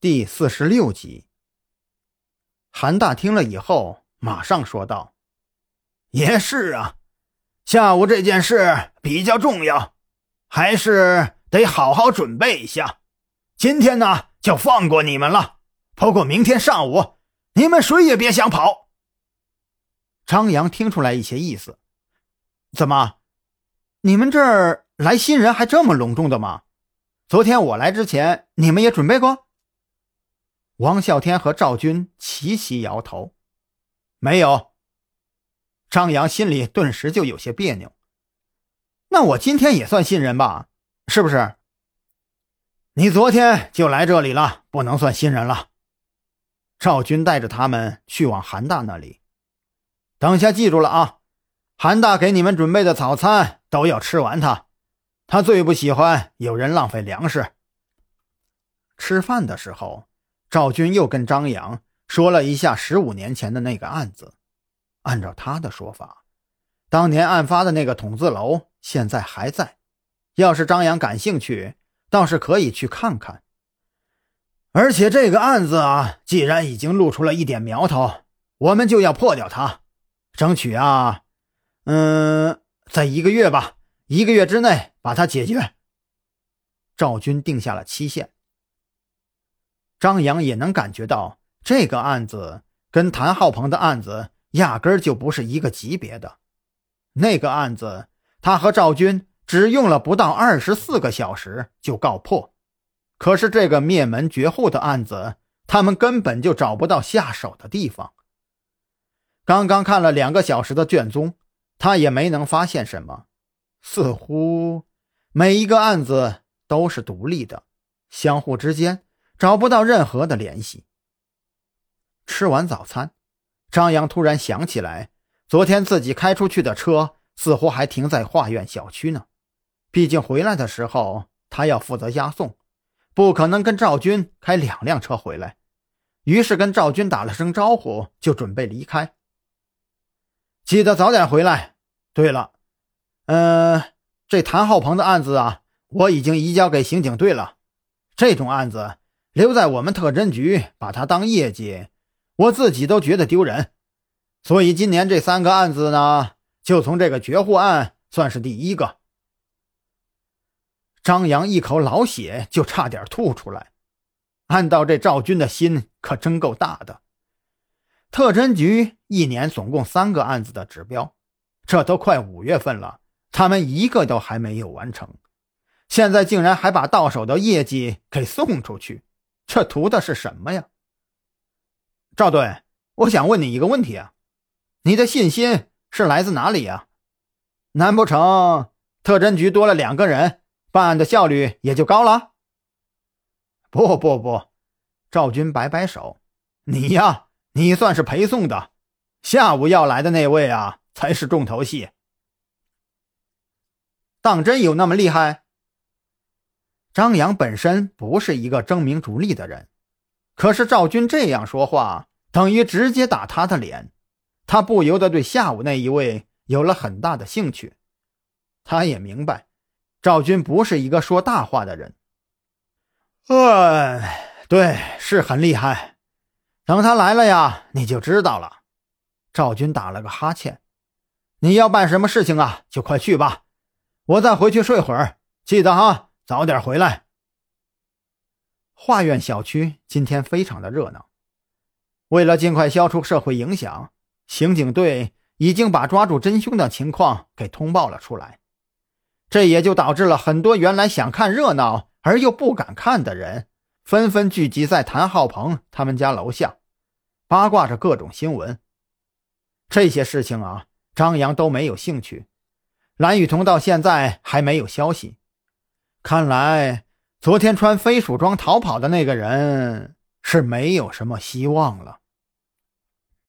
第四十六集，韩大听了以后，马上说道：“也是啊，下午这件事比较重要，还是得好好准备一下。今天呢，就放过你们了。不过明天上午，你们谁也别想跑。”张扬听出来一些意思，怎么，你们这儿来新人还这么隆重的吗？昨天我来之前，你们也准备过？王啸天和赵军齐齐摇头，没有。张扬心里顿时就有些别扭。那我今天也算新人吧？是不是？你昨天就来这里了，不能算新人了。赵军带着他们去往韩大那里。等下记住了啊，韩大给你们准备的早餐都要吃完它。他最不喜欢有人浪费粮食。吃饭的时候。赵军又跟张扬说了一下十五年前的那个案子。按照他的说法，当年案发的那个筒子楼现在还在。要是张扬感兴趣，倒是可以去看看。而且这个案子啊，既然已经露出了一点苗头，我们就要破掉它，争取啊，嗯，在一个月吧，一个月之内把它解决。赵军定下了期限。张扬也能感觉到，这个案子跟谭浩鹏的案子压根儿就不是一个级别的。那个案子，他和赵军只用了不到二十四个小时就告破，可是这个灭门绝户的案子，他们根本就找不到下手的地方。刚刚看了两个小时的卷宗，他也没能发现什么，似乎每一个案子都是独立的，相互之间。找不到任何的联系。吃完早餐，张扬突然想起来，昨天自己开出去的车似乎还停在画院小区呢。毕竟回来的时候他要负责押送，不可能跟赵军开两辆车回来。于是跟赵军打了声招呼，就准备离开。记得早点回来。对了，嗯，这谭浩鹏的案子啊，我已经移交给刑警队了。这种案子。留在我们特侦局，把他当业绩，我自己都觉得丢人。所以今年这三个案子呢，就从这个绝户案算是第一个。张扬一口老血就差点吐出来。按道这赵军的心可真够大的。特侦局一年总共三个案子的指标，这都快五月份了，他们一个都还没有完成，现在竟然还把到手的业绩给送出去。这图的是什么呀，赵队？我想问你一个问题啊，你的信心是来自哪里呀？难不成特侦局多了两个人，办案的效率也就高了？不不不，赵军摆摆手，你呀，你算是陪送的，下午要来的那位啊，才是重头戏。当真有那么厉害？张扬本身不是一个争名逐利的人，可是赵军这样说话，等于直接打他的脸。他不由得对下午那一位有了很大的兴趣。他也明白，赵军不是一个说大话的人。哎，对，是很厉害。等他来了呀，你就知道了。赵军打了个哈欠。你要办什么事情啊？就快去吧，我再回去睡会儿。记得哈。早点回来。画院小区今天非常的热闹。为了尽快消除社会影响，刑警队已经把抓住真凶的情况给通报了出来。这也就导致了很多原来想看热闹而又不敢看的人，纷纷聚集在谭浩鹏他们家楼下，八卦着各种新闻。这些事情啊，张扬都没有兴趣。蓝雨桐到现在还没有消息。看来，昨天穿飞鼠装逃跑的那个人是没有什么希望了。